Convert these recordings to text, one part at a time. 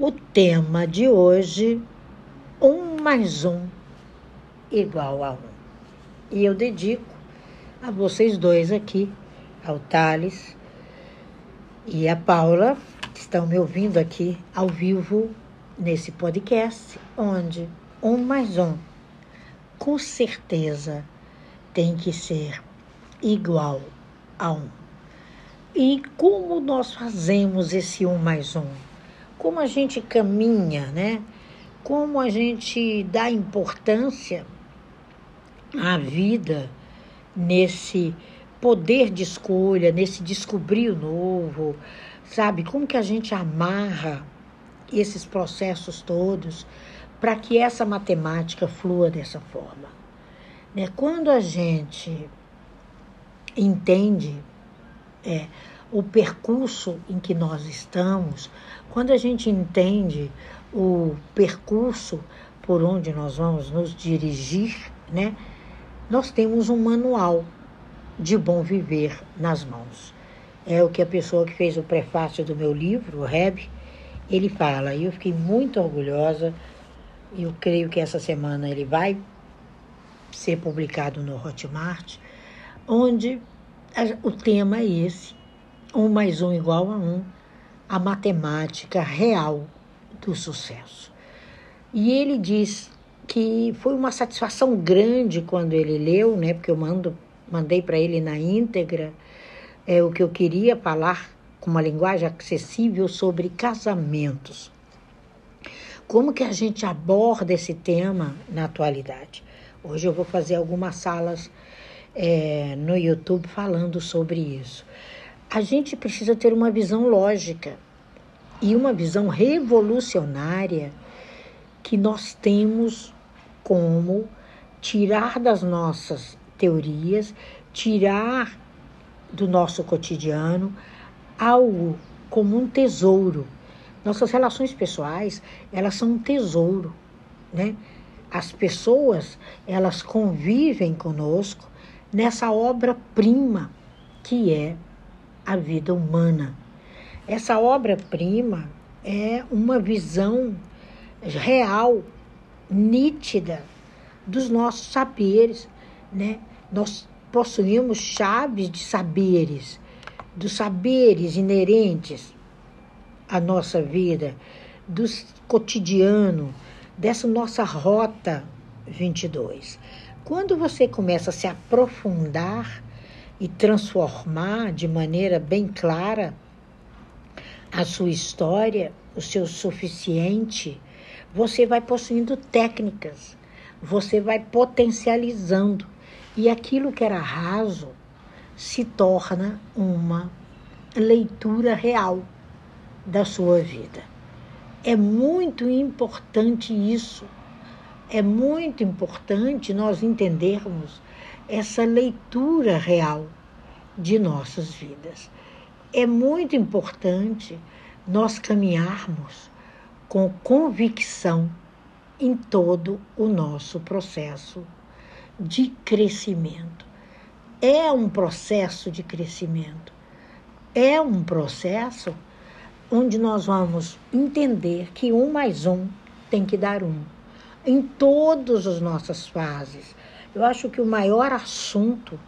o tema de hoje, um mais um igual a um. E eu dedico a vocês dois aqui, ao Thales e a Paula, que estão me ouvindo aqui ao vivo nesse podcast, onde um mais um, com certeza, tem que ser igual a um. E como nós fazemos esse um mais um? Como a gente caminha, né? Como a gente dá importância à vida nesse poder de escolha, nesse descobrir o novo, sabe? Como que a gente amarra esses processos todos para que essa matemática flua dessa forma? Né? Quando a gente entende é, o percurso em que nós estamos, quando a gente entende o percurso por onde nós vamos nos dirigir, né? Nós temos um manual de bom viver nas mãos. É o que a pessoa que fez o prefácio do meu livro, o Reb, ele fala. E eu fiquei muito orgulhosa. Eu creio que essa semana ele vai ser publicado no Hotmart, onde o tema é esse: um mais um igual a um, a matemática real do sucesso. E ele diz que foi uma satisfação grande quando ele leu, né? Porque eu mando mandei para ele na íntegra é, o que eu queria falar com uma linguagem acessível sobre casamentos. Como que a gente aborda esse tema na atualidade? Hoje eu vou fazer algumas salas é, no YouTube falando sobre isso. A gente precisa ter uma visão lógica e uma visão revolucionária que nós temos como tirar das nossas teorias, tirar do nosso cotidiano algo como um tesouro. Nossas relações pessoais, elas são um tesouro, né? As pessoas, elas convivem conosco nessa obra-prima que é a vida humana. Essa obra-prima é uma visão real, nítida dos nossos saberes, né? Nós possuímos chaves de saberes, dos saberes inerentes à nossa vida, do cotidiano, dessa nossa rota 22. Quando você começa a se aprofundar e transformar de maneira bem clara a sua história, o seu suficiente, você vai possuindo técnicas, você vai potencializando e aquilo que era raso se torna uma leitura real da sua vida. É muito importante isso. É muito importante nós entendermos essa leitura real de nossas vidas. É muito importante nós caminharmos com convicção em todo o nosso processo de crescimento. É um processo de crescimento. É um processo onde nós vamos entender que um mais um tem que dar um. Em todas as nossas fases. Eu acho que o maior assunto,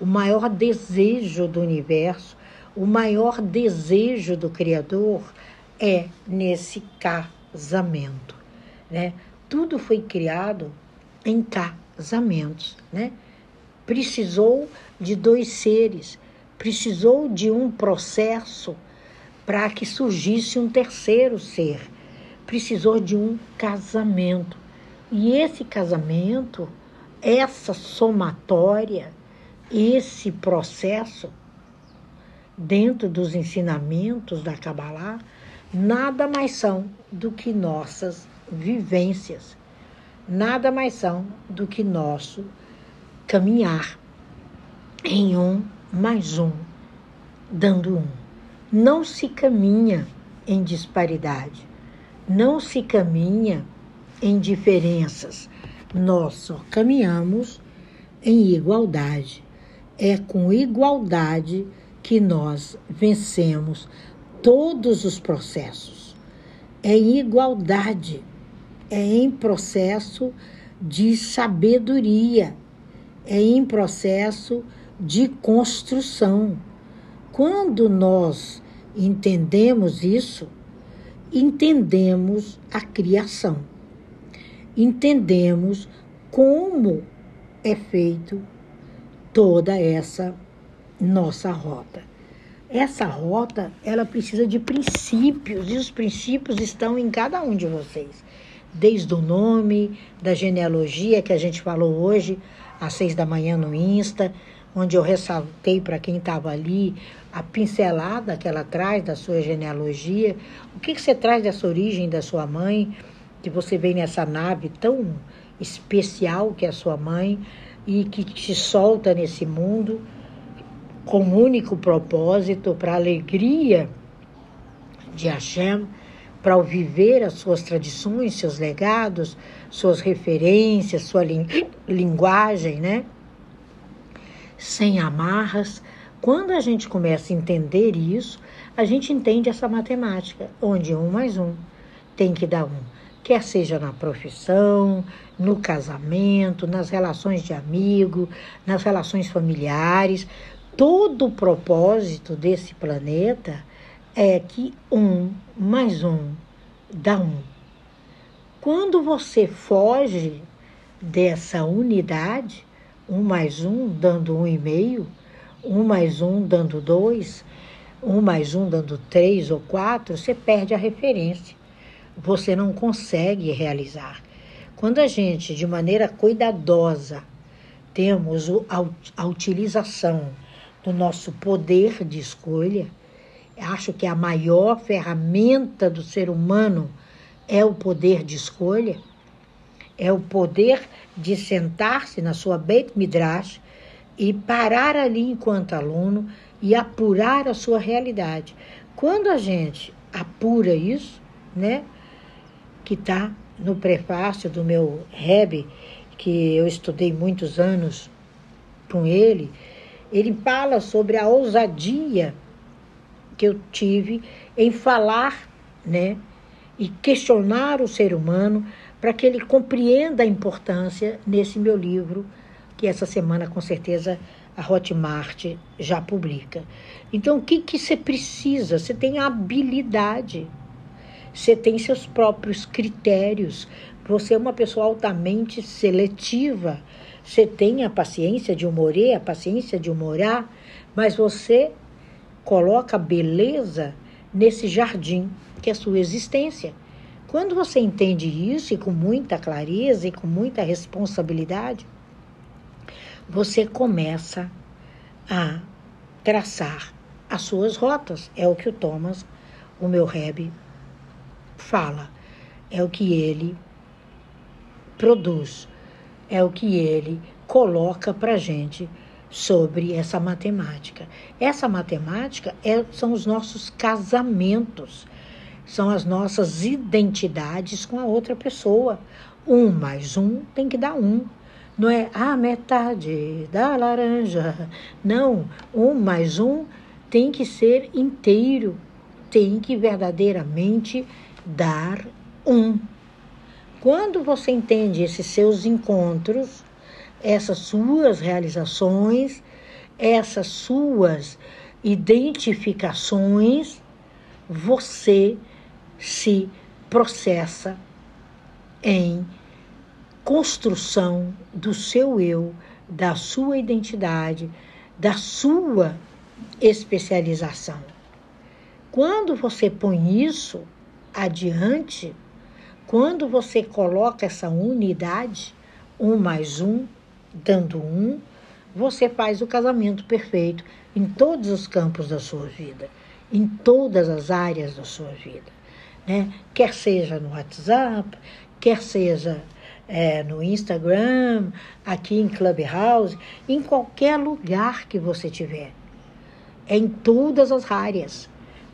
o maior desejo do universo, o maior desejo do Criador é nesse casamento. Né? Tudo foi criado em casamento casamentos, né? Precisou de dois seres, precisou de um processo para que surgisse um terceiro ser. Precisou de um casamento. E esse casamento, essa somatória, esse processo, dentro dos ensinamentos da Kabbalah, nada mais são do que nossas vivências. Nada mais são do que nosso caminhar em um mais um, dando um. Não se caminha em disparidade, não se caminha em diferenças, nós só caminhamos em igualdade. É com igualdade que nós vencemos todos os processos. é em igualdade, é em processo de sabedoria, é em processo de construção. Quando nós entendemos isso, entendemos a criação, entendemos como é feito toda essa nossa rota. Essa rota, ela precisa de princípios, e os princípios estão em cada um de vocês. Desde o nome, da genealogia que a gente falou hoje, às seis da manhã no Insta, onde eu ressaltei para quem estava ali a pincelada que ela traz da sua genealogia, o que, que você traz dessa origem da sua mãe, que você vem nessa nave tão especial que é a sua mãe e que te solta nesse mundo com um único propósito, para alegria de Hashem, para o viver as suas tradições, seus legados, suas referências, sua linguagem, né? Sem amarras. Quando a gente começa a entender isso, a gente entende essa matemática, onde um mais um tem que dar um. Quer seja na profissão, no casamento, nas relações de amigo, nas relações familiares, todo o propósito desse planeta é que um mais um dá um. Quando você foge dessa unidade, um mais um dando um e meio, um mais um dando dois, um mais um dando três ou quatro, você perde a referência. Você não consegue realizar. Quando a gente, de maneira cuidadosa, temos a utilização do nosso poder de escolha. Acho que a maior ferramenta do ser humano é o poder de escolha, é o poder de sentar-se na sua Beit Midrash e parar ali enquanto aluno e apurar a sua realidade. Quando a gente apura isso, né, que está no prefácio do meu Rebbe, que eu estudei muitos anos com ele, ele fala sobre a ousadia que eu tive em falar, né, e questionar o ser humano para que ele compreenda a importância nesse meu livro, que essa semana com certeza a Hotmart já publica. Então, o que, que você precisa? Você tem habilidade, você tem seus próprios critérios, você é uma pessoa altamente seletiva você tem a paciência de humorer, a paciência de humorar, mas você coloca beleza nesse jardim que é a sua existência. Quando você entende isso e com muita clareza e com muita responsabilidade, você começa a traçar as suas rotas. É o que o Thomas, o meu Reb, fala. É o que ele produz é o que ele coloca para gente sobre essa matemática. Essa matemática é, são os nossos casamentos, são as nossas identidades com a outra pessoa. Um mais um tem que dar um. Não é a metade da laranja. Não, um mais um tem que ser inteiro, tem que verdadeiramente dar um. Quando você entende esses seus encontros, essas suas realizações, essas suas identificações, você se processa em construção do seu eu, da sua identidade, da sua especialização. Quando você põe isso adiante, quando você coloca essa unidade, um mais um, dando um, você faz o casamento perfeito em todos os campos da sua vida, em todas as áreas da sua vida. Né? Quer seja no WhatsApp, quer seja é, no Instagram, aqui em Clubhouse, em qualquer lugar que você tiver. É em todas as áreas.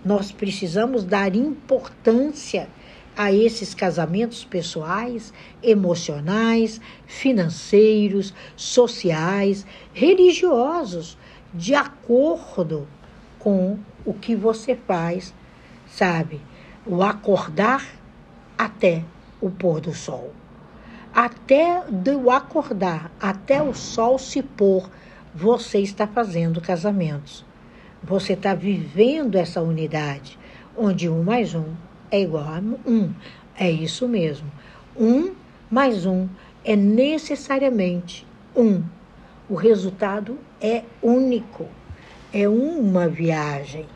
Nós precisamos dar importância a esses casamentos pessoais, emocionais, financeiros, sociais, religiosos, de acordo com o que você faz, sabe? O acordar até o pôr do sol. Até eu acordar, até o sol se pôr, você está fazendo casamentos. Você está vivendo essa unidade, onde um mais um é igual a um. É isso mesmo. Um mais um é necessariamente um. O resultado é único. É uma viagem.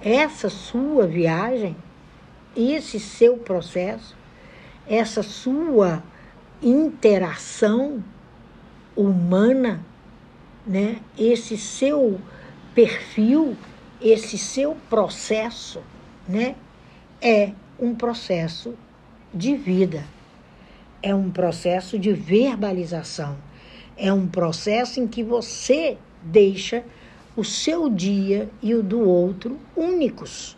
Essa sua viagem, esse seu processo, essa sua interação humana, né? Esse seu perfil, esse seu processo, né? É um processo de vida. É um processo de verbalização. É um processo em que você deixa o seu dia e o do outro únicos.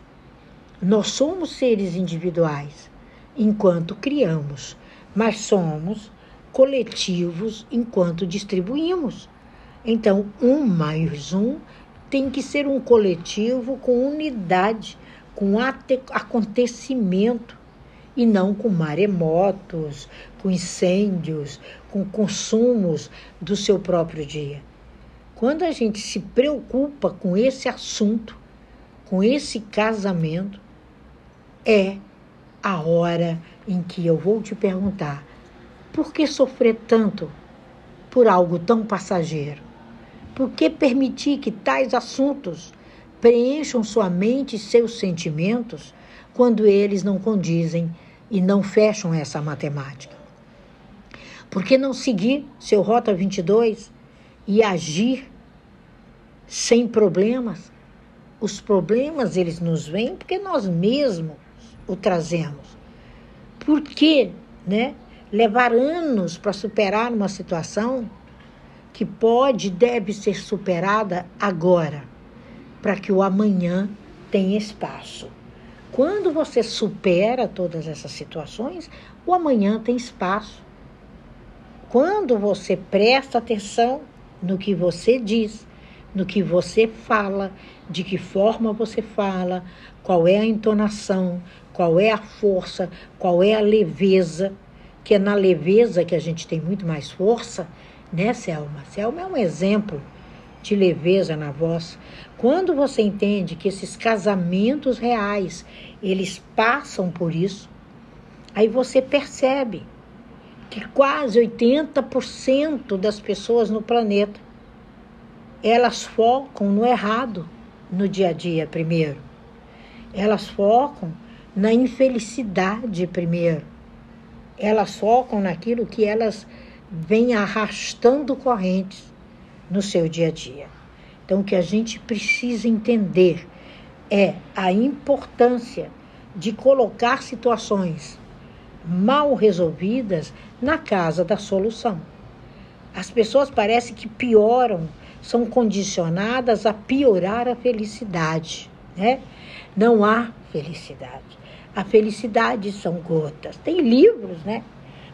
Nós somos seres individuais enquanto criamos, mas somos coletivos enquanto distribuímos. Então, um mais um tem que ser um coletivo com unidade, com acontecimento, e não com maremotos, com incêndios, com consumos do seu próprio dia. Quando a gente se preocupa com esse assunto, com esse casamento, é a hora em que eu vou te perguntar: por que sofrer tanto por algo tão passageiro? Por que permitir que tais assuntos preencham sua mente e seus sentimentos quando eles não condizem e não fecham essa matemática? Por que não seguir seu Rota 22 e agir sem problemas? Os problemas eles nos vêm porque nós mesmos o trazemos. Por que, né, levar anos para superar uma situação que pode e deve ser superada agora, para que o amanhã tenha espaço? Quando você supera todas essas situações, o amanhã tem espaço. Quando você presta atenção no que você diz, no que você fala, de que forma você fala, qual é a entonação, qual é a força, qual é a leveza, que é na leveza que a gente tem muito mais força, né, Selma? Selma é um exemplo de leveza na voz. Quando você entende que esses casamentos reais, eles passam por isso, aí você percebe que quase 80% das pessoas no planeta elas focam no errado no dia a dia primeiro. Elas focam na infelicidade primeiro. Elas focam naquilo que elas vêm arrastando correntes no seu dia a dia. Então, o que a gente precisa entender é a importância de colocar situações mal resolvidas na casa da solução. As pessoas parecem que pioram, são condicionadas a piorar a felicidade, né? Não há felicidade. A felicidade são gotas. Tem livros, né?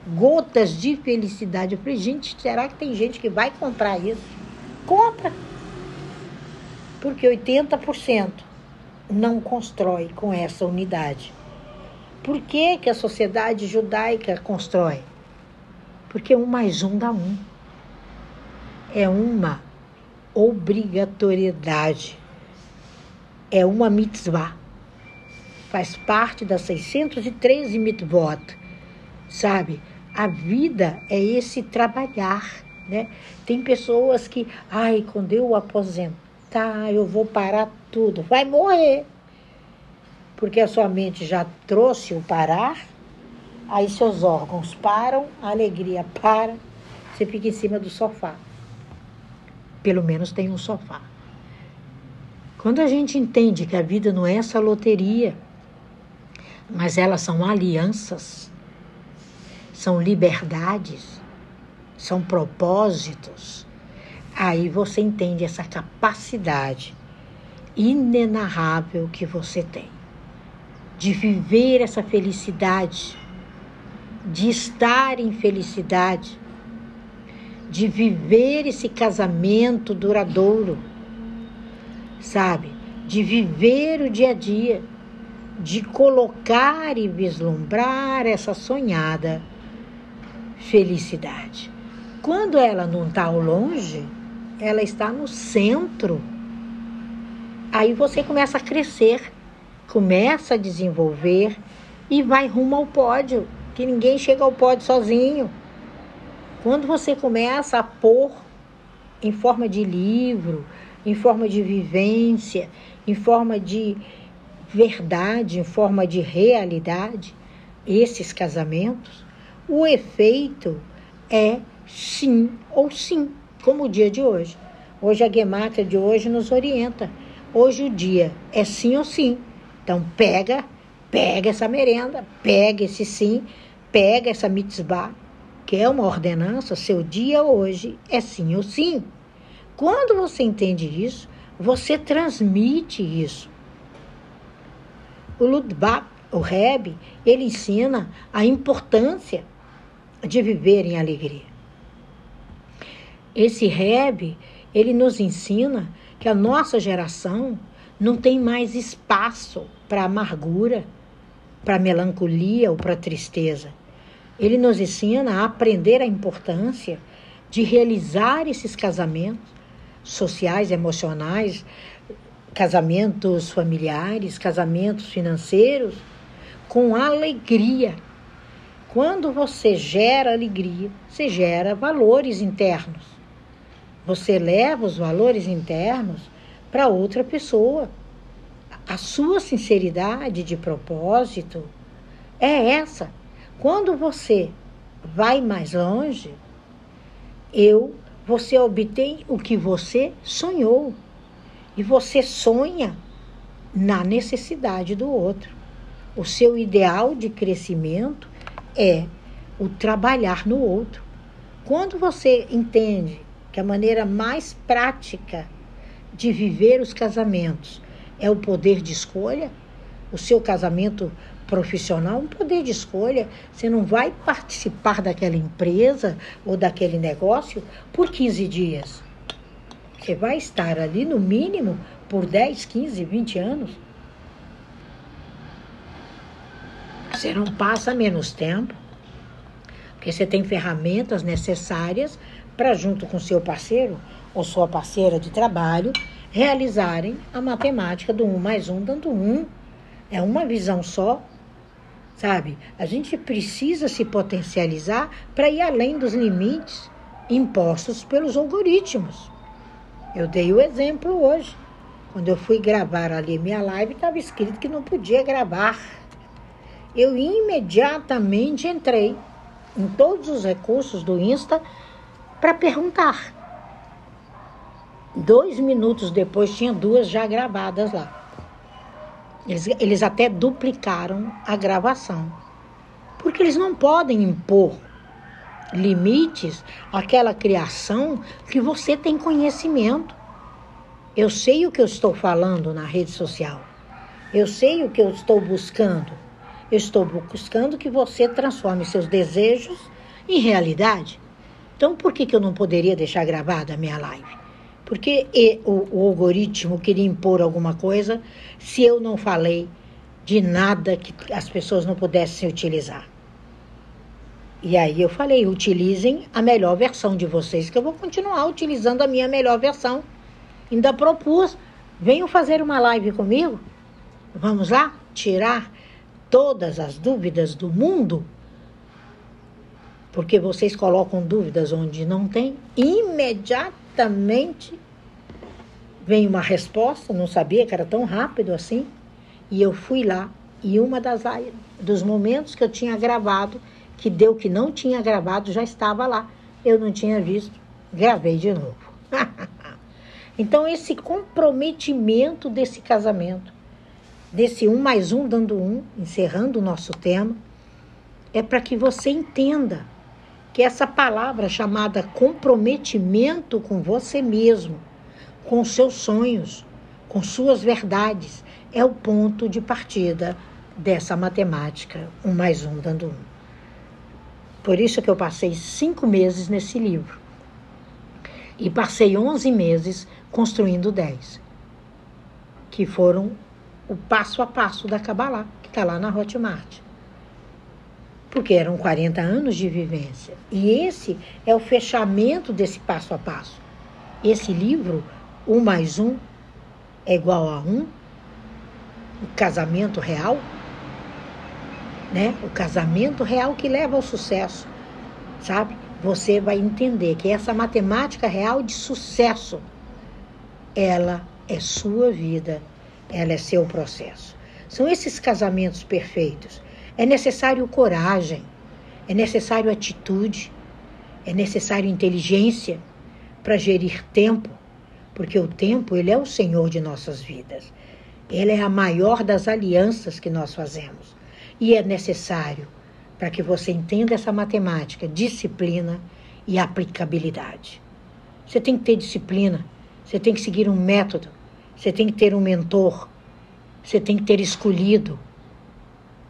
Gotas de felicidade. Eu falei, gente, será que tem gente que vai comprar isso? Compra. Porque 80% não constrói com essa unidade. Por que, que a sociedade judaica constrói? Porque um mais um dá um. É uma obrigatoriedade. É uma mitzvah. Faz parte das 613 mitzvot. Sabe? A vida é esse trabalhar, né? Tem pessoas que, ai, quando eu aposentar, eu vou parar tudo. Vai morrer porque a sua mente já trouxe o parar, aí seus órgãos param, a alegria para, você fica em cima do sofá. Pelo menos tem um sofá. Quando a gente entende que a vida não é essa loteria, mas elas são alianças, são liberdades, são propósitos, aí você entende essa capacidade inenarrável que você tem de viver essa felicidade, de estar em felicidade, de viver esse casamento duradouro, sabe? De viver o dia a dia, de colocar e vislumbrar essa sonhada felicidade. Quando ela não está ao longe, ela está no centro. Aí você começa a crescer, começa a desenvolver e vai rumo ao pódio, que ninguém chega ao pódio sozinho. Quando você começa a pôr em forma de livro, em forma de vivência, em forma de verdade, em forma de realidade, esses casamentos, o efeito é sim ou sim, como o dia de hoje. Hoje a Gemata de hoje nos orienta. Hoje o dia é sim ou sim. Então pega, pega essa merenda, pega esse sim, pega essa mitzvah, que é uma ordenança, seu dia hoje é sim ou sim. Quando você entende isso, você transmite isso. O Ludbap, o Reb, ele ensina a importância de viver em alegria. Esse Reb, ele nos ensina que a nossa geração não tem mais espaço para amargura, para melancolia ou para tristeza. Ele nos ensina a aprender a importância de realizar esses casamentos sociais, emocionais, casamentos familiares, casamentos financeiros, com alegria. Quando você gera alegria, você gera valores internos. Você leva os valores internos para outra pessoa. A sua sinceridade de propósito é essa. Quando você vai mais longe, eu, você obtém o que você sonhou. E você sonha na necessidade do outro. O seu ideal de crescimento é o trabalhar no outro. Quando você entende que a maneira mais prática de viver os casamentos é o poder de escolha, o seu casamento profissional, um poder de escolha. Você não vai participar daquela empresa ou daquele negócio por 15 dias. Você vai estar ali no mínimo por 10, 15, 20 anos. Você não passa menos tempo, porque você tem ferramentas necessárias para, junto com seu parceiro ou sua parceira de trabalho, realizarem a matemática do 1 mais 1 dando 1. É uma visão só, sabe? A gente precisa se potencializar para ir além dos limites impostos pelos algoritmos. Eu dei o exemplo hoje. Quando eu fui gravar ali minha live, estava escrito que não podia gravar. Eu imediatamente entrei em todos os recursos do Insta para perguntar. Dois minutos depois tinha duas já gravadas lá. Eles, eles até duplicaram a gravação. Porque eles não podem impor limites àquela criação que você tem conhecimento. Eu sei o que eu estou falando na rede social. Eu sei o que eu estou buscando. Eu estou buscando que você transforme seus desejos em realidade. Então, por que, que eu não poderia deixar gravada a minha live? Porque o, o algoritmo queria impor alguma coisa se eu não falei de nada que as pessoas não pudessem utilizar. E aí eu falei, utilizem a melhor versão de vocês, que eu vou continuar utilizando a minha melhor versão. Ainda propus, venham fazer uma live comigo. Vamos lá tirar todas as dúvidas do mundo? Porque vocês colocam dúvidas onde não tem, imediatamente vem uma resposta, não sabia que era tão rápido assim. E eu fui lá e uma das dos momentos que eu tinha gravado que deu que não tinha gravado já estava lá. Eu não tinha visto, gravei de novo. então, esse comprometimento desse casamento, desse um mais um dando um, encerrando o nosso tema, é para que você entenda que essa palavra chamada comprometimento com você mesmo, com seus sonhos, com suas verdades, é o ponto de partida dessa matemática, um mais um dando um. Por isso que eu passei cinco meses nesse livro. E passei onze meses construindo dez, que foram o passo a passo da Kabbalah, que está lá na Hotmart. Porque eram 40 anos de vivência. E esse é o fechamento desse passo a passo. Esse livro, um mais um é igual a um, o casamento real, né? O casamento real que leva ao sucesso, sabe? Você vai entender que essa matemática real de sucesso, ela é sua vida, ela é seu processo. São esses casamentos perfeitos. É necessário coragem, é necessário atitude, é necessário inteligência para gerir tempo, porque o tempo ele é o senhor de nossas vidas. Ele é a maior das alianças que nós fazemos. E é necessário, para que você entenda essa matemática, disciplina e aplicabilidade. Você tem que ter disciplina, você tem que seguir um método, você tem que ter um mentor, você tem que ter escolhido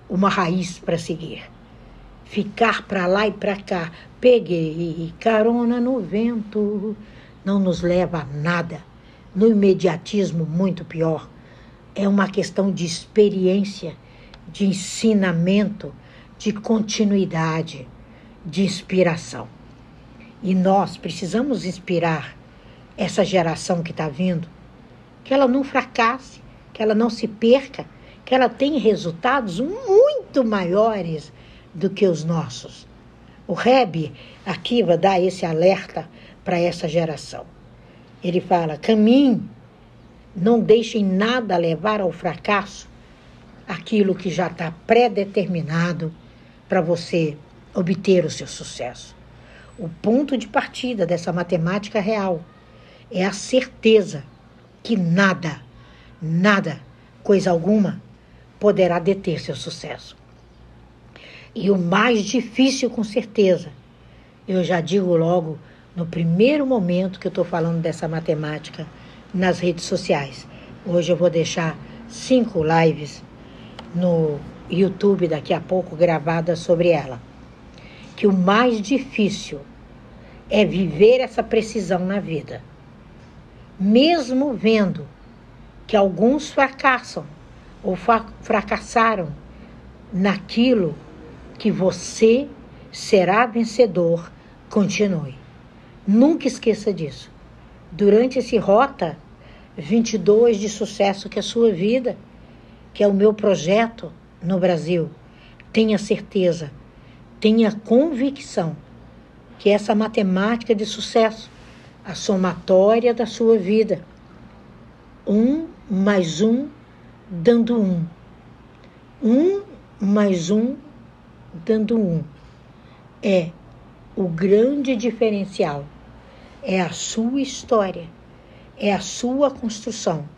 uma raiz para seguir. Ficar para lá e para cá, peguei carona no vento, não nos leva a nada. No imediatismo, muito pior é uma questão de experiência, de ensinamento, de continuidade, de inspiração. E nós precisamos inspirar essa geração que está vindo, que ela não fracasse, que ela não se perca, que ela tenha resultados muito maiores do que os nossos. O Reb aqui vai dar esse alerta para essa geração. Ele fala: caminhe não deixem nada levar ao fracasso aquilo que já está pré-determinado para você obter o seu sucesso. O ponto de partida dessa matemática real é a certeza que nada, nada, coisa alguma, poderá deter seu sucesso. E o mais difícil, com certeza, eu já digo logo no primeiro momento que eu estou falando dessa matemática nas redes sociais. Hoje eu vou deixar cinco lives no YouTube daqui a pouco gravadas sobre ela. Que o mais difícil é viver essa precisão na vida. Mesmo vendo que alguns fracassam ou fracassaram naquilo que você será vencedor, continue. Nunca esqueça disso durante esse Rota 22 de sucesso que é a sua vida, que é o meu projeto no Brasil. Tenha certeza, tenha convicção que essa matemática de sucesso, a somatória da sua vida, um mais um dando um. Um mais um dando um. É o grande diferencial é a sua história, é a sua construção.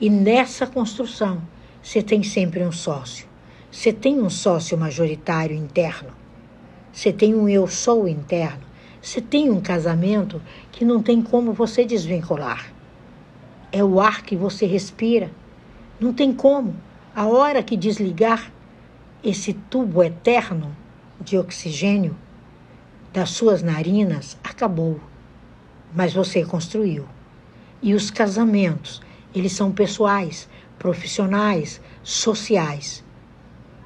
E nessa construção, você tem sempre um sócio. Você tem um sócio majoritário interno. Você tem um eu sou interno. Você tem um casamento que não tem como você desvincular. É o ar que você respira. Não tem como. A hora que desligar esse tubo eterno de oxigênio das suas narinas, acabou mas você construiu. E os casamentos, eles são pessoais, profissionais, sociais.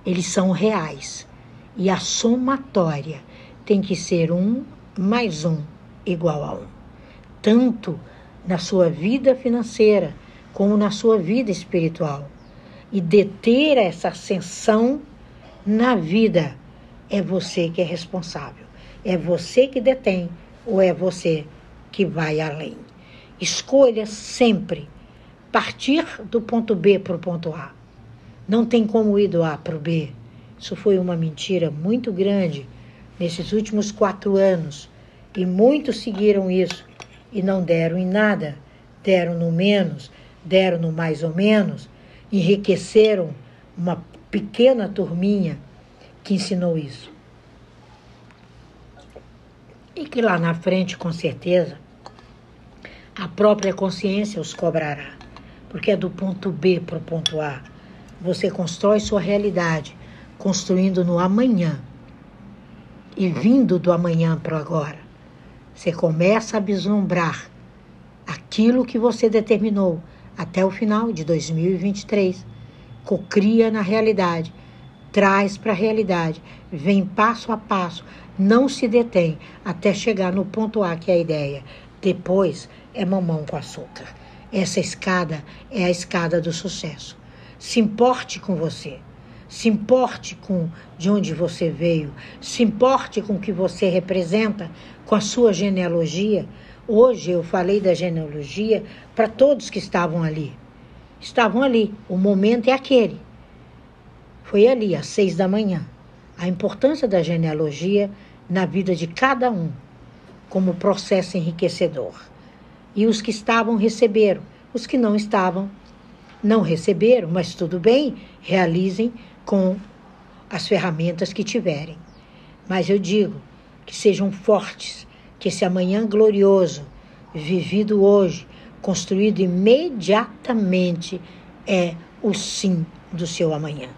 Eles são reais. E a somatória tem que ser um mais um igual a um. Tanto na sua vida financeira como na sua vida espiritual. E deter essa ascensão na vida é você que é responsável. É você que detém ou é você que vai além. Escolha sempre partir do ponto B para o ponto A. Não tem como ir do A para o B. Isso foi uma mentira muito grande nesses últimos quatro anos. E muitos seguiram isso e não deram em nada. Deram no menos, deram no mais ou menos, enriqueceram uma pequena turminha que ensinou isso. E que lá na frente, com certeza, a própria consciência os cobrará, porque é do ponto B para o ponto A. Você constrói sua realidade, construindo no amanhã e vindo do amanhã para agora. Você começa a vislumbrar aquilo que você determinou até o final de 2023 cocria na realidade, traz para a realidade, vem passo a passo, não se detém até chegar no ponto A, que é a ideia. Depois é mamão com açúcar. Essa escada é a escada do sucesso. Se importe com você. Se importe com de onde você veio. Se importe com o que você representa, com a sua genealogia. Hoje eu falei da genealogia para todos que estavam ali. Estavam ali. O momento é aquele. Foi ali, às seis da manhã. A importância da genealogia na vida de cada um, como processo enriquecedor. E os que estavam receberam, os que não estavam não receberam, mas tudo bem, realizem com as ferramentas que tiverem. Mas eu digo que sejam fortes, que esse amanhã glorioso, vivido hoje, construído imediatamente, é o sim do seu amanhã.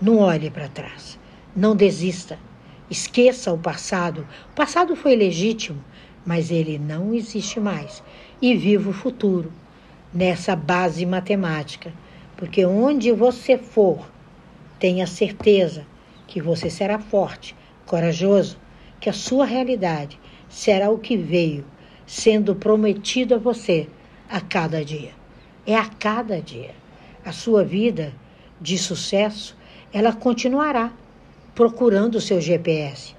Não olhe para trás, não desista, esqueça o passado. O passado foi legítimo, mas ele não existe mais. E viva o futuro nessa base matemática, porque onde você for, tenha certeza que você será forte, corajoso, que a sua realidade será o que veio sendo prometido a você a cada dia. É a cada dia. A sua vida de sucesso, ela continuará procurando o seu GPS.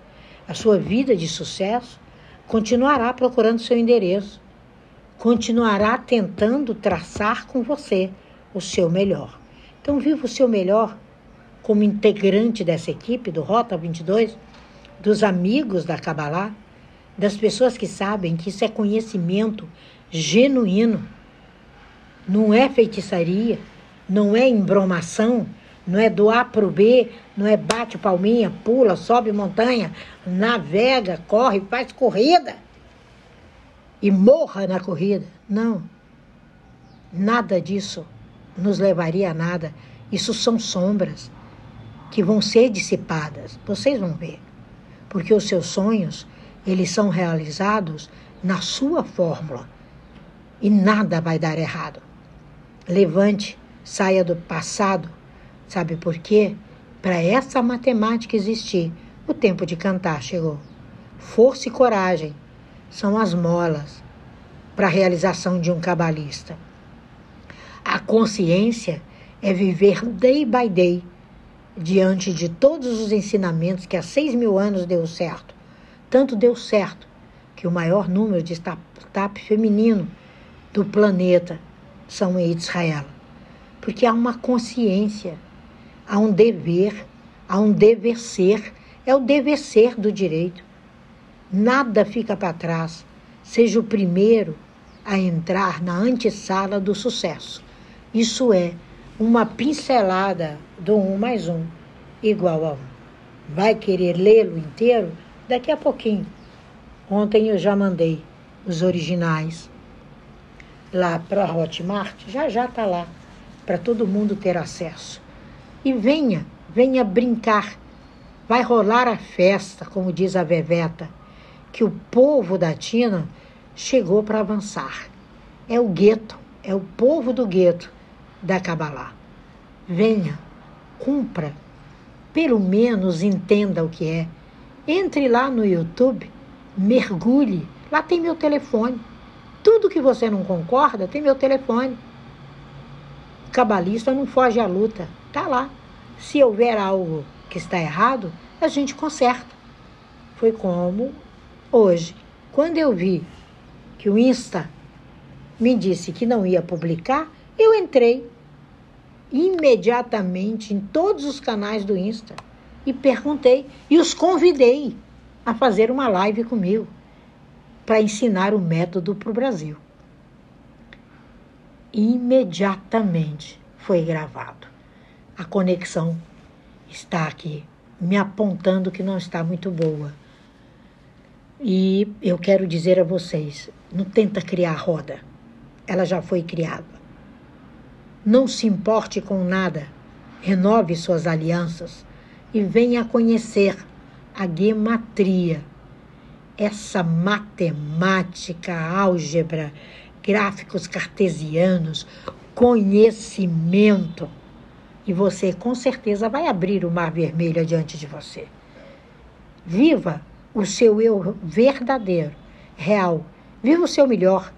A sua vida de sucesso continuará procurando seu endereço. Continuará tentando traçar com você o seu melhor. Então, viva o seu melhor como integrante dessa equipe do Rota 22, dos amigos da Kabbalah, das pessoas que sabem que isso é conhecimento genuíno, não é feitiçaria, não é embromação, não é do A para o B, não é bate palminha, pula, sobe montanha, navega, corre, faz corrida e morra na corrida. Não. Nada disso nos levaria a nada. Isso são sombras que vão ser dissipadas. Vocês vão ver. Porque os seus sonhos, eles são realizados na sua fórmula. E nada vai dar errado. Levante, saia do passado. Sabe por quê? Para essa matemática existir, o tempo de cantar chegou. Força e coragem são as molas para a realização de um cabalista. A consciência é viver day by day diante de todos os ensinamentos que há seis mil anos deu certo. Tanto deu certo que o maior número de startup feminino do planeta são em Israel. Porque há uma consciência, há um dever, há um dever ser, é o dever ser do direito. Nada fica para trás. Seja o primeiro a entrar na antessala do sucesso. Isso é uma pincelada do um mais um igual a um. Vai querer lê-lo inteiro? Daqui a pouquinho. Ontem eu já mandei os originais lá para a Hotmart, já já está lá, para todo mundo ter acesso. E venha, venha brincar. Vai rolar a festa, como diz a Veveta, que o povo da Tina chegou para avançar. É o gueto, é o povo do gueto da Kabbalah. Venha, cumpra, pelo menos entenda o que é. Entre lá no YouTube, mergulhe. Lá tem meu telefone. Tudo que você não concorda tem meu telefone. Cabalista não foge à luta. Tá lá. Se houver algo que está errado, a gente conserta. Foi como hoje, quando eu vi que o Insta me disse que não ia publicar, eu entrei imediatamente em todos os canais do Insta e perguntei e os convidei a fazer uma live comigo para ensinar o método para o Brasil. Imediatamente foi gravado. A conexão está aqui me apontando que não está muito boa. E eu quero dizer a vocês: não tenta criar roda, ela já foi criada. Não se importe com nada, renove suas alianças e venha conhecer a gematria, essa matemática, álgebra, gráficos cartesianos, conhecimento E você com certeza vai abrir o mar vermelho adiante de você. Viva o seu eu verdadeiro, real. Viva o seu melhor.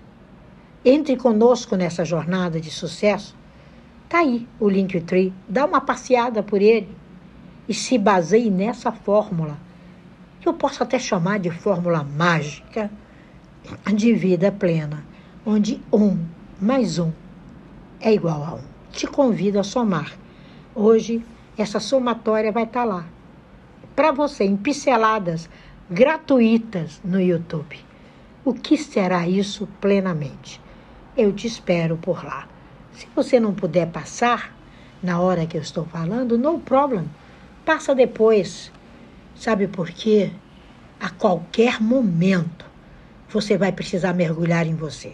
Entre conosco nessa jornada de sucesso. Tá aí o Linktree. Dá uma passeada por ele e se baseie nessa fórmula, que eu posso até chamar de fórmula mágica de vida plena, onde um mais um é igual a um. Te convido a somar. Hoje, essa somatória vai estar tá lá. Para você, em pinceladas gratuitas no YouTube. O que será isso plenamente? Eu te espero por lá. Se você não puder passar na hora que eu estou falando, no problem. Passa depois. Sabe por quê? A qualquer momento você vai precisar mergulhar em você.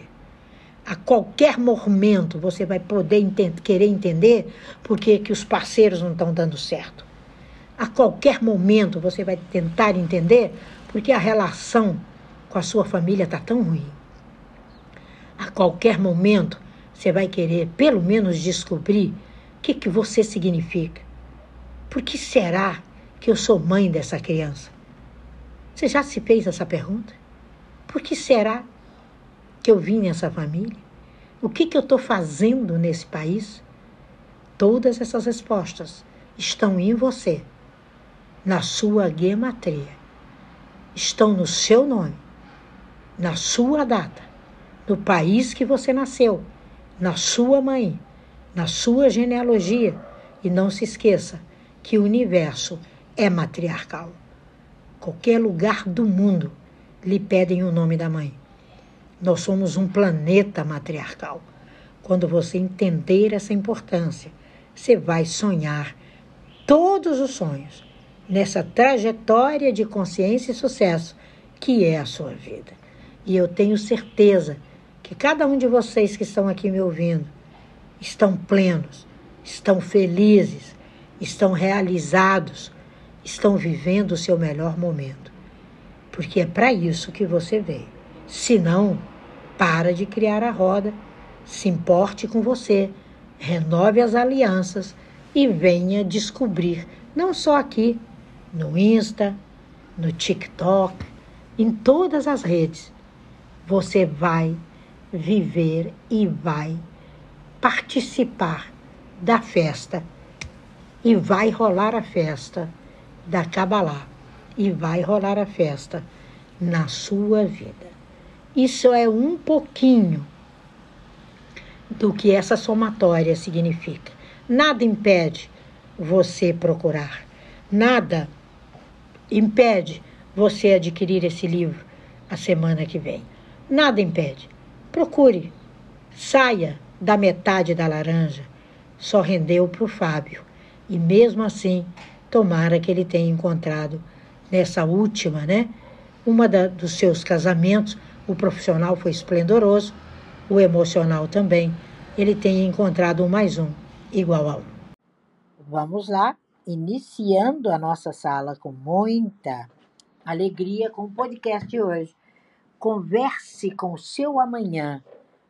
A qualquer momento você vai poder querer entender por que, que os parceiros não estão dando certo. A qualquer momento você vai tentar entender por que a relação com a sua família está tão ruim. A qualquer momento você vai querer, pelo menos, descobrir o que, que você significa. Por que será que eu sou mãe dessa criança? Você já se fez essa pergunta? Por que será que eu vim nessa família? O que, que eu estou fazendo nesse país? Todas essas respostas estão em você, na sua gematria. Estão no seu nome, na sua data, no país que você nasceu, na sua mãe, na sua genealogia. E não se esqueça que o universo é matriarcal. Qualquer lugar do mundo lhe pedem o nome da mãe. Nós somos um planeta matriarcal. Quando você entender essa importância, você vai sonhar todos os sonhos nessa trajetória de consciência e sucesso que é a sua vida. E eu tenho certeza que cada um de vocês que estão aqui me ouvindo estão plenos, estão felizes, estão realizados, estão vivendo o seu melhor momento. Porque é para isso que você veio. Se não, para de criar a roda, se importe com você, renove as alianças e venha descobrir, não só aqui, no Insta, no TikTok, em todas as redes, você vai viver e vai participar da festa e vai rolar a festa da Kabbalah e vai rolar a festa na sua vida. Isso é um pouquinho do que essa somatória significa. Nada impede você procurar, nada impede você adquirir esse livro a semana que vem. Nada impede. Procure, saia da metade da laranja. Só rendeu para o Fábio e mesmo assim, tomara que ele tenha encontrado nessa última, né? Uma da, dos seus casamentos, o profissional foi esplendoroso, o emocional também. Ele tenha encontrado mais um igual a um. Vamos lá, iniciando a nossa sala com muita alegria com o podcast de hoje. Converse com o seu amanhã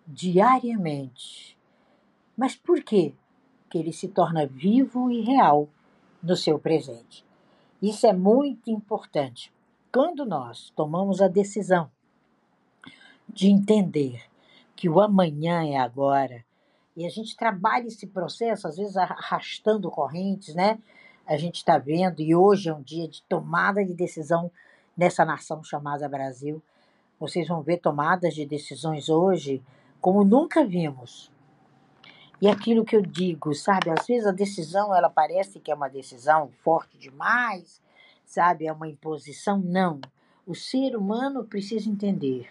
diariamente. Mas por quê? que ele se torna vivo e real no seu presente. Isso é muito importante. Quando nós tomamos a decisão de entender que o amanhã é agora, e a gente trabalha esse processo, às vezes arrastando correntes, né? A gente está vendo, e hoje é um dia de tomada de decisão nessa nação chamada Brasil. Vocês vão ver tomadas de decisões hoje como nunca vimos. E aquilo que eu digo, sabe? Às vezes a decisão, ela parece que é uma decisão forte demais, sabe? É uma imposição. Não. O ser humano precisa entender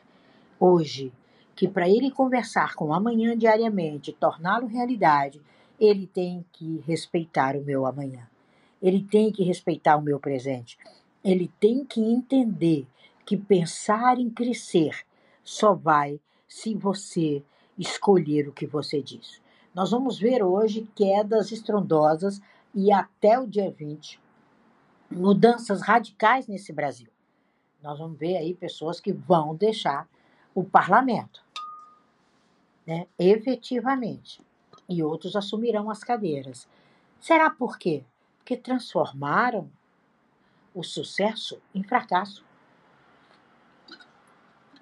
hoje que para ele conversar com o amanhã diariamente, torná-lo realidade, ele tem que respeitar o meu amanhã. Ele tem que respeitar o meu presente. Ele tem que entender que pensar em crescer só vai se você escolher o que você diz. Nós vamos ver hoje quedas estrondosas e até o dia 20, mudanças radicais nesse Brasil. Nós vamos ver aí pessoas que vão deixar o parlamento, né, efetivamente, e outros assumirão as cadeiras. Será por quê? Porque transformaram o sucesso em fracasso.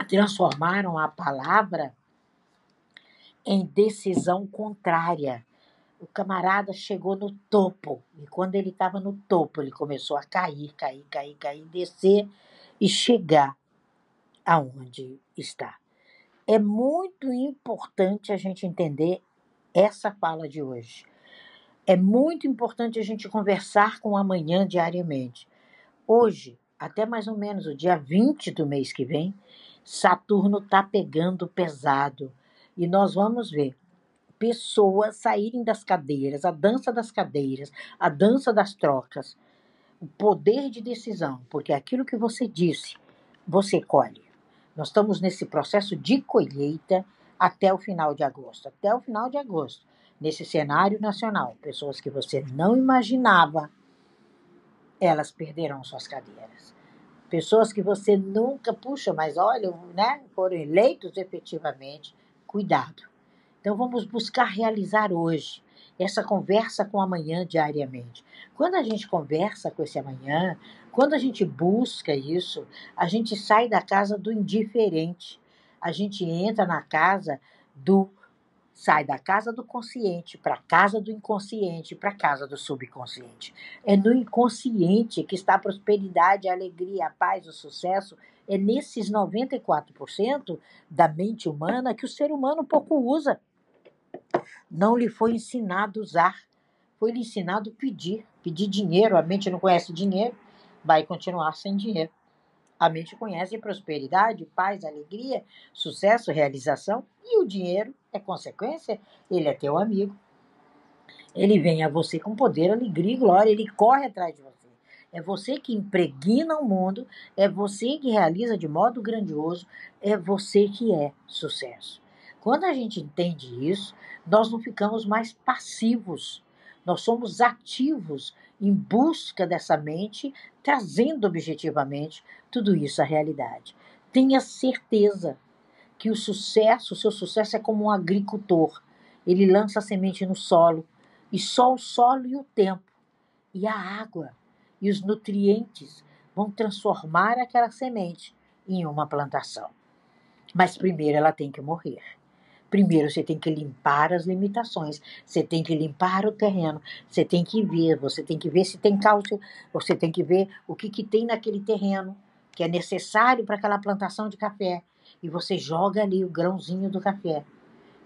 Transformaram a palavra em decisão contrária. O camarada chegou no topo, e quando ele estava no topo, ele começou a cair, cair, cair, cair, descer e chegar aonde está. É muito importante a gente entender essa fala de hoje. É muito importante a gente conversar com amanhã diariamente. Hoje, até mais ou menos o dia 20 do mês que vem, Saturno está pegando pesado. E nós vamos ver pessoas saírem das cadeiras, a dança das cadeiras, a dança das trocas, o poder de decisão, porque aquilo que você disse, você colhe. Nós estamos nesse processo de colheita até o final de agosto. Até o final de agosto, nesse cenário nacional, pessoas que você não imaginava, elas perderão suas cadeiras. Pessoas que você nunca puxa, mas olha, né, foram eleitos efetivamente, cuidado. Então vamos buscar realizar hoje essa conversa com amanhã diariamente. Quando a gente conversa com esse amanhã, quando a gente busca isso, a gente sai da casa do indiferente, a gente entra na casa do sai da casa do consciente para a casa do inconsciente, para a casa do subconsciente. É no inconsciente que está a prosperidade, a alegria, a paz, o sucesso. É nesses 94% da mente humana que o ser humano pouco usa. Não lhe foi ensinado usar, foi lhe ensinado pedir, pedir dinheiro. A mente não conhece dinheiro, vai continuar sem dinheiro. A mente conhece prosperidade, paz, alegria, sucesso, realização e o dinheiro é consequência, ele é teu amigo. Ele vem a você com poder, alegria e glória, ele corre atrás de você. É você que impregna o mundo, é você que realiza de modo grandioso, é você que é sucesso. Quando a gente entende isso, nós não ficamos mais passivos. Nós somos ativos em busca dessa mente, trazendo objetivamente tudo isso à realidade. Tenha certeza que o sucesso, o seu sucesso é como um agricultor. Ele lança a semente no solo, e só o solo e o tempo, e a água, e os nutrientes vão transformar aquela semente em uma plantação. Mas primeiro ela tem que morrer. Primeiro você tem que limpar as limitações, você tem que limpar o terreno, você tem que ver, você tem que ver se tem cálcio, você tem que ver o que, que tem naquele terreno que é necessário para aquela plantação de café. E você joga ali o grãozinho do café.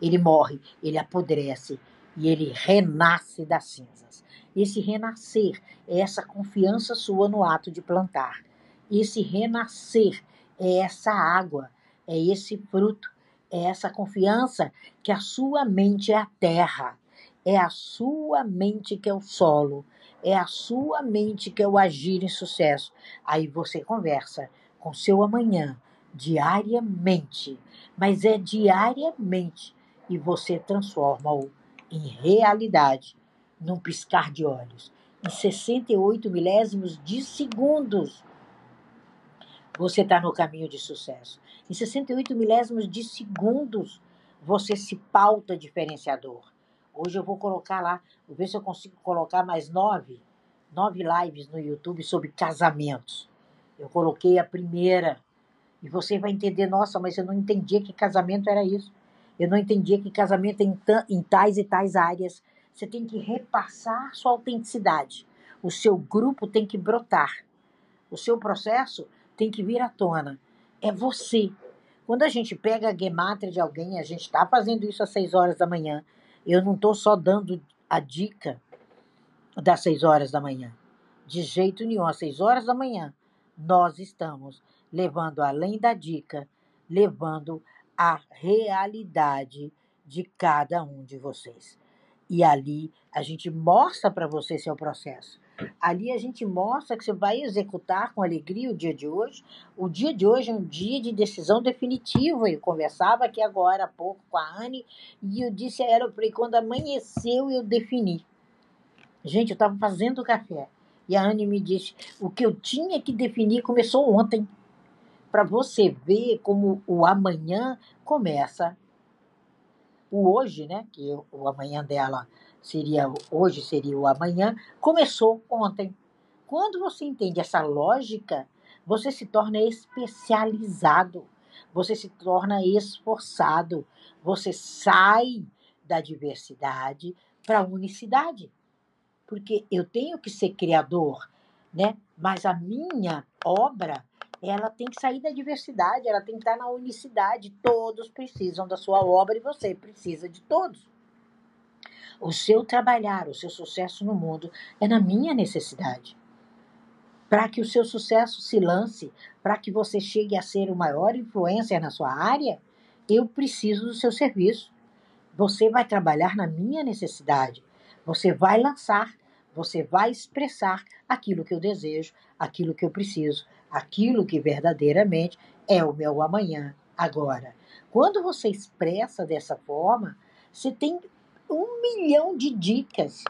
Ele morre, ele apodrece e ele renasce das cinzas. Esse renascer é essa confiança sua no ato de plantar. Esse renascer é essa água, é esse fruto é essa confiança que a sua mente é a terra, é a sua mente que é o solo, é a sua mente que é o agir em sucesso. Aí você conversa com seu amanhã diariamente, mas é diariamente e você transforma-o em realidade num piscar de olhos, em 68 milésimos de segundos você está no caminho de sucesso. Em 68 milésimos de segundos, você se pauta diferenciador. Hoje eu vou colocar lá, vou ver se eu consigo colocar mais nove, nove lives no YouTube sobre casamentos. Eu coloquei a primeira e você vai entender, nossa, mas eu não entendia que casamento era isso. Eu não entendia que casamento é em, em tais e tais áreas. Você tem que repassar sua autenticidade. O seu grupo tem que brotar. O seu processo tem que vir à tona. É você. Quando a gente pega a gemátria de alguém, a gente está fazendo isso às 6 horas da manhã. Eu não estou só dando a dica das 6 horas da manhã. De jeito nenhum, às 6 horas da manhã, nós estamos levando além da dica, levando a realidade de cada um de vocês. E ali a gente mostra para você seu processo. Ali a gente mostra que você vai executar com alegria o dia de hoje. O dia de hoje é um dia de decisão definitiva. Eu conversava aqui agora há pouco com a Anne e eu disse a ela, quando amanheceu eu defini. Gente, eu estava fazendo café. E a Anne me disse, o que eu tinha que definir começou ontem. Para você ver como o amanhã começa. O hoje, né? Que o amanhã dela seria hoje, seria o amanhã, começou ontem. Quando você entende essa lógica, você se torna especializado, você se torna esforçado, você sai da diversidade para a unicidade. Porque eu tenho que ser criador, né? Mas a minha obra, ela tem que sair da diversidade, ela tem que estar na unicidade. Todos precisam da sua obra e você precisa de todos. O seu trabalhar, o seu sucesso no mundo é na minha necessidade. Para que o seu sucesso se lance, para que você chegue a ser o maior influencer na sua área, eu preciso do seu serviço. Você vai trabalhar na minha necessidade. Você vai lançar, você vai expressar aquilo que eu desejo, aquilo que eu preciso, aquilo que verdadeiramente é o meu amanhã, agora. Quando você expressa dessa forma, você tem um milhão de dicas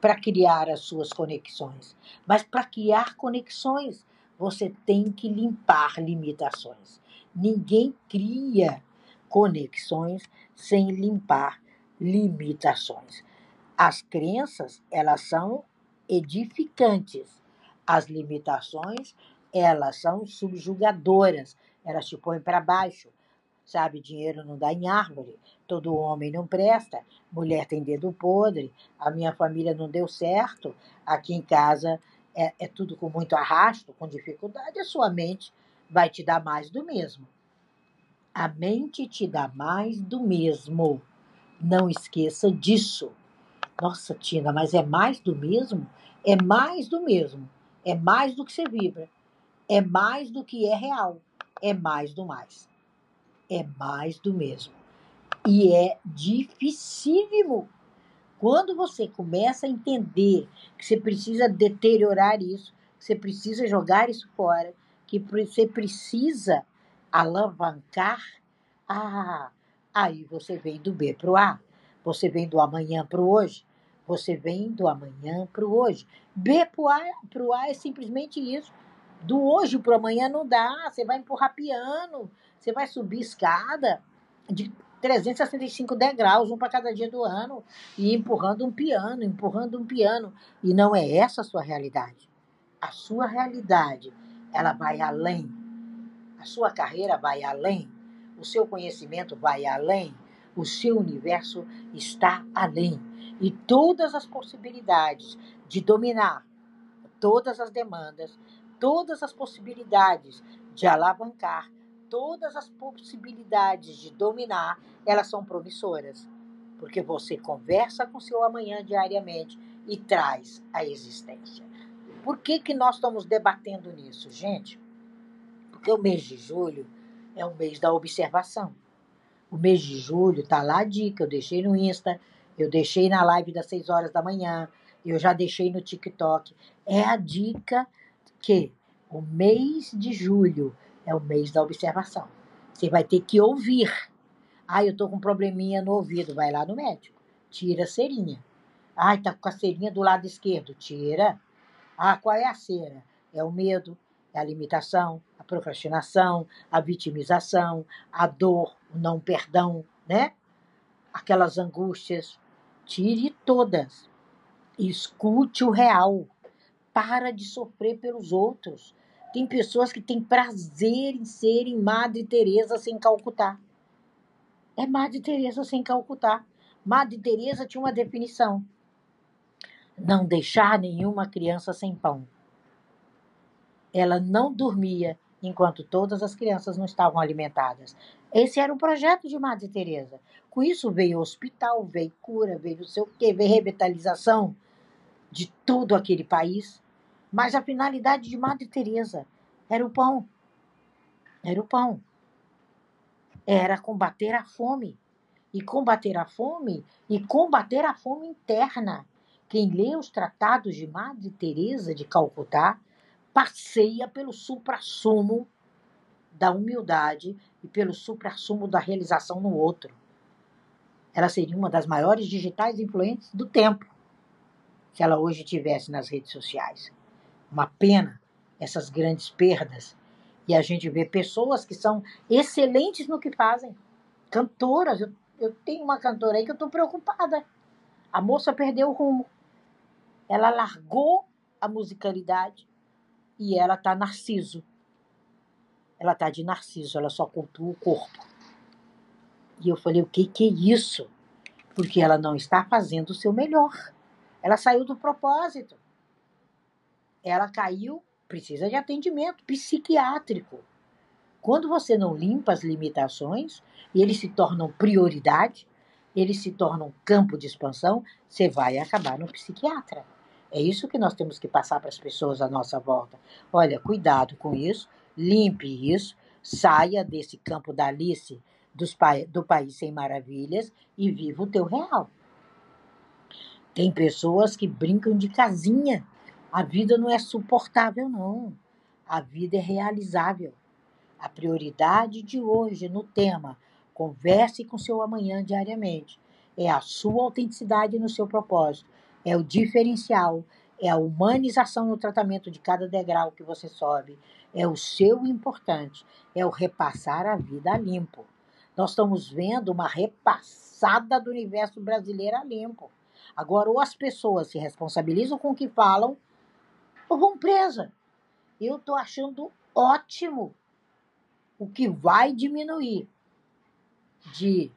para criar as suas conexões. Mas para criar conexões, você tem que limpar limitações. Ninguém cria conexões sem limpar limitações. As crenças, elas são edificantes. As limitações, elas são subjugadoras. Elas te põem para baixo. Sabe, dinheiro não dá em árvore, todo homem não presta, mulher tem dedo podre, a minha família não deu certo, aqui em casa é, é tudo com muito arrasto, com dificuldade, a sua mente vai te dar mais do mesmo. A mente te dá mais do mesmo. Não esqueça disso. Nossa, Tina, mas é mais do mesmo? É mais do mesmo. É mais do que você vibra. É mais do que é real. É mais do mais. É mais do mesmo. E é dificílimo. Quando você começa a entender que você precisa deteriorar isso, que você precisa jogar isso fora, que você precisa alavancar, ah, aí você vem do B para o A, você vem do amanhã para o hoje, você vem do amanhã para o hoje. B para o A, A é simplesmente isso. Do hoje para o amanhã não dá, você vai empurrar piano, você vai subir escada de 365 degraus, um para cada dia do ano, e empurrando um piano, empurrando um piano. E não é essa a sua realidade. A sua realidade, ela vai além a sua carreira vai além, o seu conhecimento vai além, o seu universo está além. E todas as possibilidades de dominar todas as demandas, todas as possibilidades de alavancar, todas as possibilidades de dominar, elas são promissoras. Porque você conversa com seu amanhã diariamente e traz a existência. Por que, que nós estamos debatendo nisso, gente? Porque o mês de julho é o mês da observação. O mês de julho tá lá a dica, eu deixei no Insta, eu deixei na live das 6 horas da manhã, eu já deixei no TikTok. É a dica que o mês de julho é o mês da observação. Você vai ter que ouvir. Ah, eu tô com um probleminha no ouvido, vai lá no médico. Tira a cerinha. Ai, tá com a cerinha do lado esquerdo, tira. Ah, qual é a cera? É o medo, é a limitação, a procrastinação, a vitimização, a dor, o não perdão, né? Aquelas angústias. Tire todas. Escute o real. Para de sofrer pelos outros. Tem pessoas que têm prazer em serem Madre Teresa sem Calcutá. É Madre Teresa sem Calcutá. Madre Teresa tinha uma definição: não deixar nenhuma criança sem pão ela não dormia enquanto todas as crianças não estavam alimentadas. Esse era o projeto de Madre Teresa. Com isso veio hospital, veio cura, veio não sei o quê, veio revitalização de todo aquele país. Mas a finalidade de Madre Teresa era o pão. Era o pão. Era combater a fome. E combater a fome e combater a fome interna. Quem lê os tratados de Madre Teresa de Calcutá passeia pelo suprassumo da humildade e pelo suprassumo da realização no outro. Ela seria uma das maiores digitais influentes do tempo se ela hoje tivesse nas redes sociais. Uma pena essas grandes perdas. E a gente vê pessoas que são excelentes no que fazem. Cantoras. Eu, eu tenho uma cantora aí que eu estou preocupada. A moça perdeu o rumo. Ela largou a musicalidade e ela tá narciso. Ela tá de narciso, ela só cultua o corpo. E eu falei, o que que é isso? Porque ela não está fazendo o seu melhor. Ela saiu do propósito. Ela caiu, precisa de atendimento psiquiátrico. Quando você não limpa as limitações e eles se tornam prioridade, eles se tornam campo de expansão, você vai acabar no psiquiatra. É isso que nós temos que passar para as pessoas à nossa volta. Olha, cuidado com isso, limpe isso, saia desse campo da Alice dos, do País Sem Maravilhas e viva o teu real. Tem pessoas que brincam de casinha. A vida não é suportável, não. A vida é realizável. A prioridade de hoje no tema Converse com seu amanhã diariamente é a sua autenticidade no seu propósito, é o diferencial, é a humanização no tratamento de cada degrau que você sobe, é o seu importante, é o repassar a vida a limpo. Nós estamos vendo uma repassada do universo brasileiro a limpo. Agora, ou as pessoas se responsabilizam com o que falam, ou vão presa. Eu estou achando ótimo. O que vai diminuir de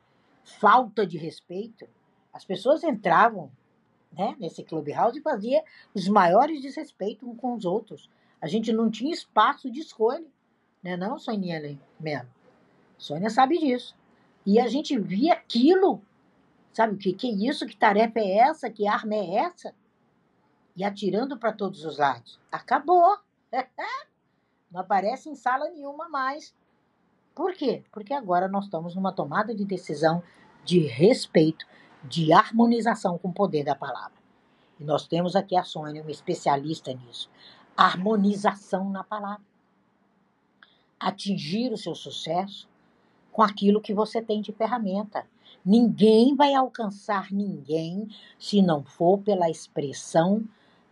falta de respeito, as pessoas entravam né, nesse clubhouse e fazia os maiores desrespeitos uns com os outros. A gente não tinha espaço de escolha, né não, Soninha mesmo? Sônia sabe disso. E a gente via aquilo, sabe o que, que é isso? Que tarefa é essa? Que arma é essa? E atirando para todos os lados. Acabou. não aparece em sala nenhuma mais. Por quê? Porque agora nós estamos numa tomada de decisão de respeito, de harmonização com o poder da palavra. E nós temos aqui a Sônia, uma especialista nisso. Harmonização na palavra. Atingir o seu sucesso com aquilo que você tem de ferramenta. Ninguém vai alcançar ninguém se não for pela expressão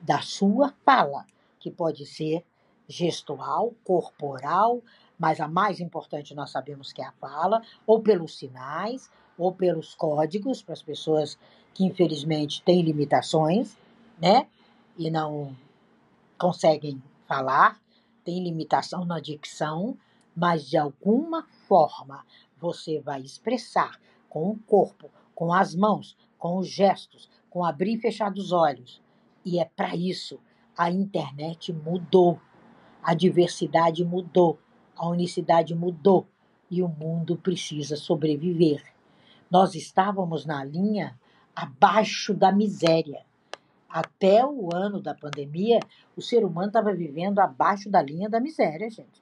da sua fala, que pode ser gestual, corporal, mas a mais importante nós sabemos que é a fala, ou pelos sinais, ou pelos códigos, para as pessoas que infelizmente têm limitações, né? E não conseguem falar, tem limitação na dicção, mas de alguma forma você vai expressar com o corpo, com as mãos, com os gestos, com abrir e fechar dos olhos. E é para isso a internet mudou, a diversidade mudou, a unicidade mudou e o mundo precisa sobreviver. Nós estávamos na linha abaixo da miséria. Até o ano da pandemia, o ser humano estava vivendo abaixo da linha da miséria, gente.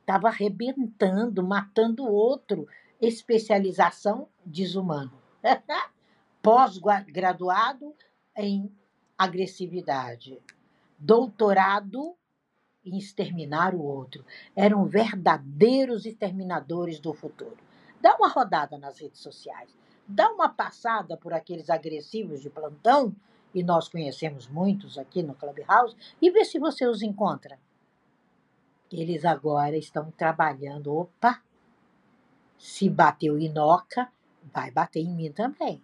Estava arrebentando, matando outro. Especialização desumano. Pós-graduado em agressividade. Doutorado em exterminar o outro. Eram verdadeiros exterminadores do futuro. Dá uma rodada nas redes sociais. Dá uma passada por aqueles agressivos de plantão, e nós conhecemos muitos aqui no Clubhouse, e vê se você os encontra. Eles agora estão trabalhando. Opa! Se bateu Inoca, vai bater em mim também.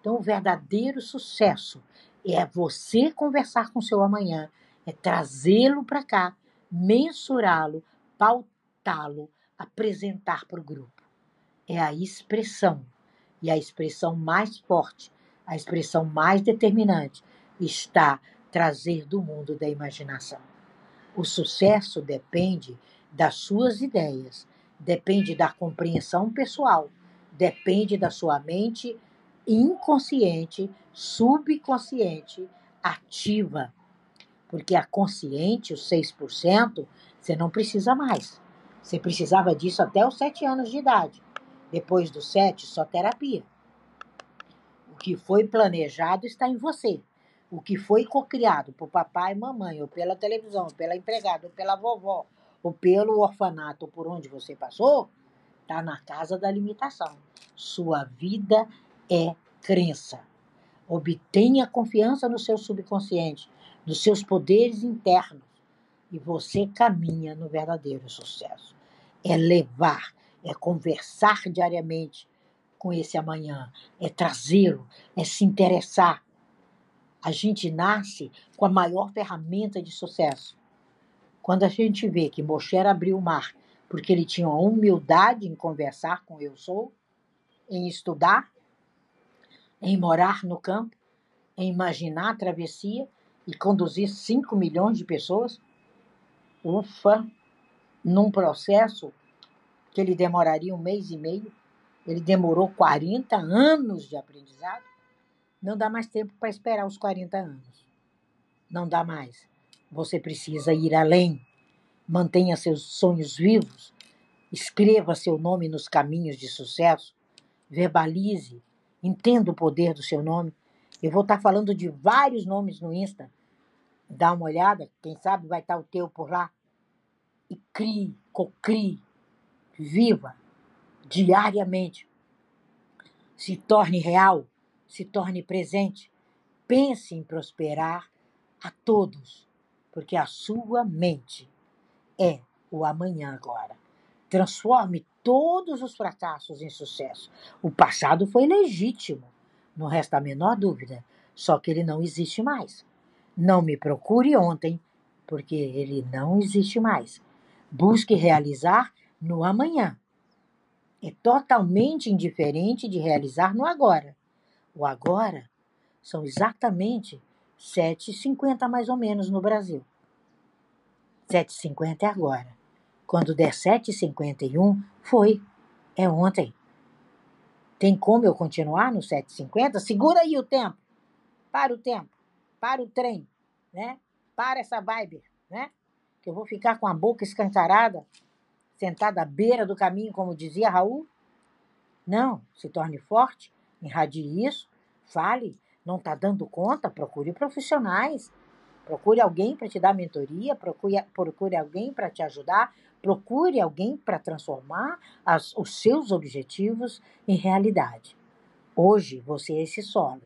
Então, o verdadeiro sucesso é você conversar com seu amanhã é trazê-lo para cá, mensurá-lo, pautá-lo, apresentar para o grupo. É a expressão. E a expressão mais forte, a expressão mais determinante, está trazer do mundo da imaginação. O sucesso depende das suas ideias, depende da compreensão pessoal, depende da sua mente inconsciente, subconsciente, ativa porque a consciente, os 6%, você não precisa mais. Você precisava disso até os 7 anos de idade. Depois dos 7, só terapia. O que foi planejado está em você. O que foi cocriado por papai e mamãe, ou pela televisão, ou pela empregada, ou pela vovó, ou pelo orfanato, ou por onde você passou, está na casa da limitação. Sua vida é crença. Obtenha confiança no seu subconsciente dos seus poderes internos e você caminha no verdadeiro sucesso. É levar, é conversar diariamente com esse amanhã, é trazê-lo, é se interessar. A gente nasce com a maior ferramenta de sucesso. Quando a gente vê que Moshe abriu o mar porque ele tinha uma humildade em conversar com eu sou, em estudar, em morar no campo, em imaginar a travessia e conduzir 5 milhões de pessoas, ufa, num processo que ele demoraria um mês e meio, ele demorou 40 anos de aprendizado. Não dá mais tempo para esperar os 40 anos. Não dá mais. Você precisa ir além. Mantenha seus sonhos vivos. Escreva seu nome nos caminhos de sucesso. Verbalize. Entenda o poder do seu nome. Eu vou estar falando de vários nomes no Insta. Dá uma olhada, quem sabe vai estar o teu por lá. E crie, cocrie, viva diariamente. Se torne real, se torne presente. Pense em prosperar a todos, porque a sua mente é o amanhã agora. Transforme todos os fracassos em sucesso. O passado foi legítimo, não resta a menor dúvida, só que ele não existe mais. Não me procure ontem, porque ele não existe mais. Busque realizar no amanhã. É totalmente indiferente de realizar no agora. O agora são exatamente 7h50 mais ou menos no Brasil. 7h50 é agora. Quando der 7h51, foi. É ontem. Tem como eu continuar no 7h50? Segura aí o tempo. Para o tempo. Para o trem. Né? Para essa vibe. Né? Que eu vou ficar com a boca escancarada, sentada à beira do caminho, como dizia Raul. Não. Se torne forte. Irradie isso. Fale. Não está dando conta? Procure profissionais. Procure alguém para te dar mentoria, procure, procure alguém para te ajudar, procure alguém para transformar as, os seus objetivos em realidade. Hoje você é esse solo.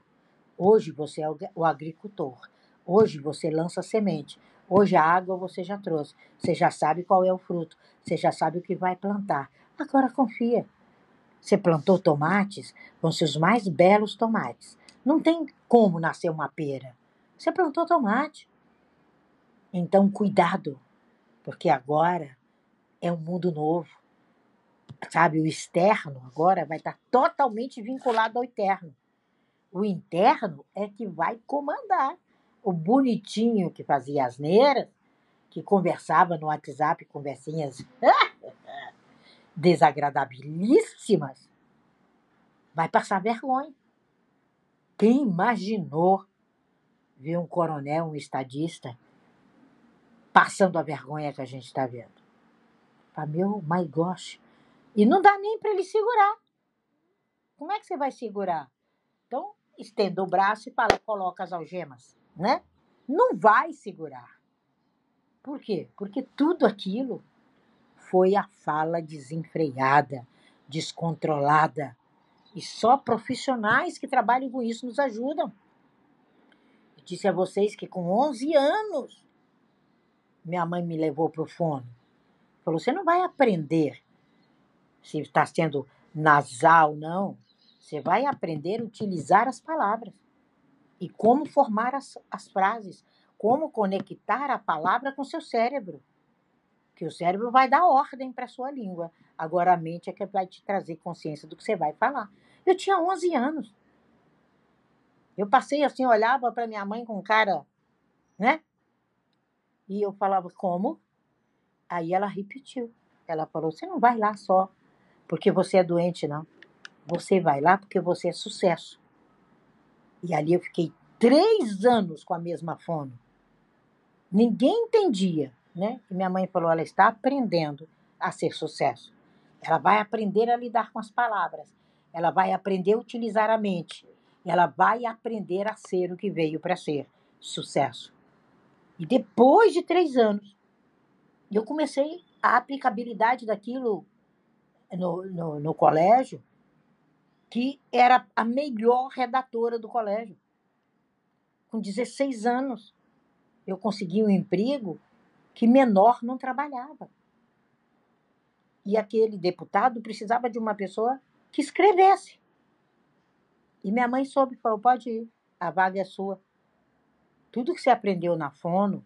Hoje você é o, agricultor. Hoje você lança semente. Hoje a água você já trouxe. Você já sabe qual é o fruto. Você já sabe o que vai plantar. Agora confia. Você plantou tomates, vão ser os mais belos tomates. Não tem como nascer uma pera. Você plantou tomate. Então, cuidado, porque agora é um mundo novo. Sabe, o externo agora vai estar totalmente vinculado ao interno. O interno é que vai comandar. O bonitinho que fazia asneiras, que conversava no WhatsApp, conversinhas desagradabilíssimas, vai passar vergonha. Quem imaginou ver um coronel, um estadista, passando a vergonha que a gente está vendo. Meu, my gosh. E não dá nem para ele segurar. Como é que você vai segurar? Então, estenda o braço e fala, coloca as algemas, né? Não vai segurar. Por quê? Porque tudo aquilo foi a fala desenfreada, descontrolada. E só profissionais que trabalham com isso nos ajudam. Eu disse a vocês que com 11 anos minha mãe me levou para o fono. Falou: você não vai aprender se está sendo nasal, não. Você vai aprender a utilizar as palavras e como formar as, as frases, como conectar a palavra com seu cérebro. Que o cérebro vai dar ordem para a sua língua. Agora a mente é que vai te trazer consciência do que você vai falar. Eu tinha 11 anos. Eu passei assim, olhava para minha mãe com cara, né? E eu falava, como? Aí ela repetiu. Ela falou: Você não vai lá só porque você é doente, não. Você vai lá porque você é sucesso. E ali eu fiquei três anos com a mesma fono. Ninguém entendia, né? E minha mãe falou: ela está aprendendo a ser sucesso. Ela vai aprender a lidar com as palavras. Ela vai aprender a utilizar a mente. Ela vai aprender a ser o que veio para ser sucesso. E depois de três anos, eu comecei a aplicabilidade daquilo no, no, no colégio, que era a melhor redatora do colégio. Com 16 anos, eu consegui um emprego que menor não trabalhava. E aquele deputado precisava de uma pessoa que escrevesse. E minha mãe soube, falou: pode ir, a vaga é sua. Tudo que você aprendeu na fono,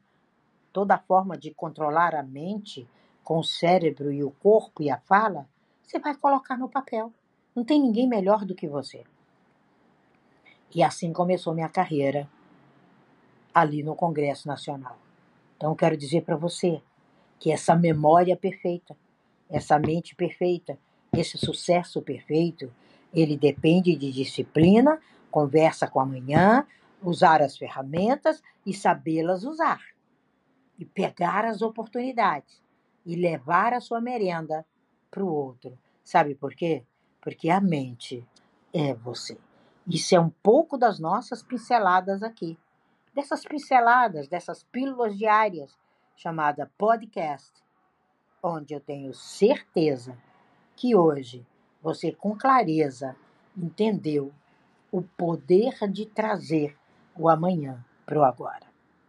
toda forma de controlar a mente com o cérebro e o corpo e a fala, você vai colocar no papel. Não tem ninguém melhor do que você. E assim começou minha carreira ali no Congresso Nacional. Então, quero dizer para você que essa memória perfeita, essa mente perfeita, esse sucesso perfeito, ele depende de disciplina, conversa com a manhã, usar as ferramentas e sabê-las usar. E pegar as oportunidades e levar a sua merenda para o outro. Sabe por quê? Porque a mente é você. Isso é um pouco das nossas pinceladas aqui. Dessas pinceladas, dessas pílulas diárias, chamada podcast, onde eu tenho certeza que hoje você com clareza entendeu o poder de trazer o amanhã para o agora.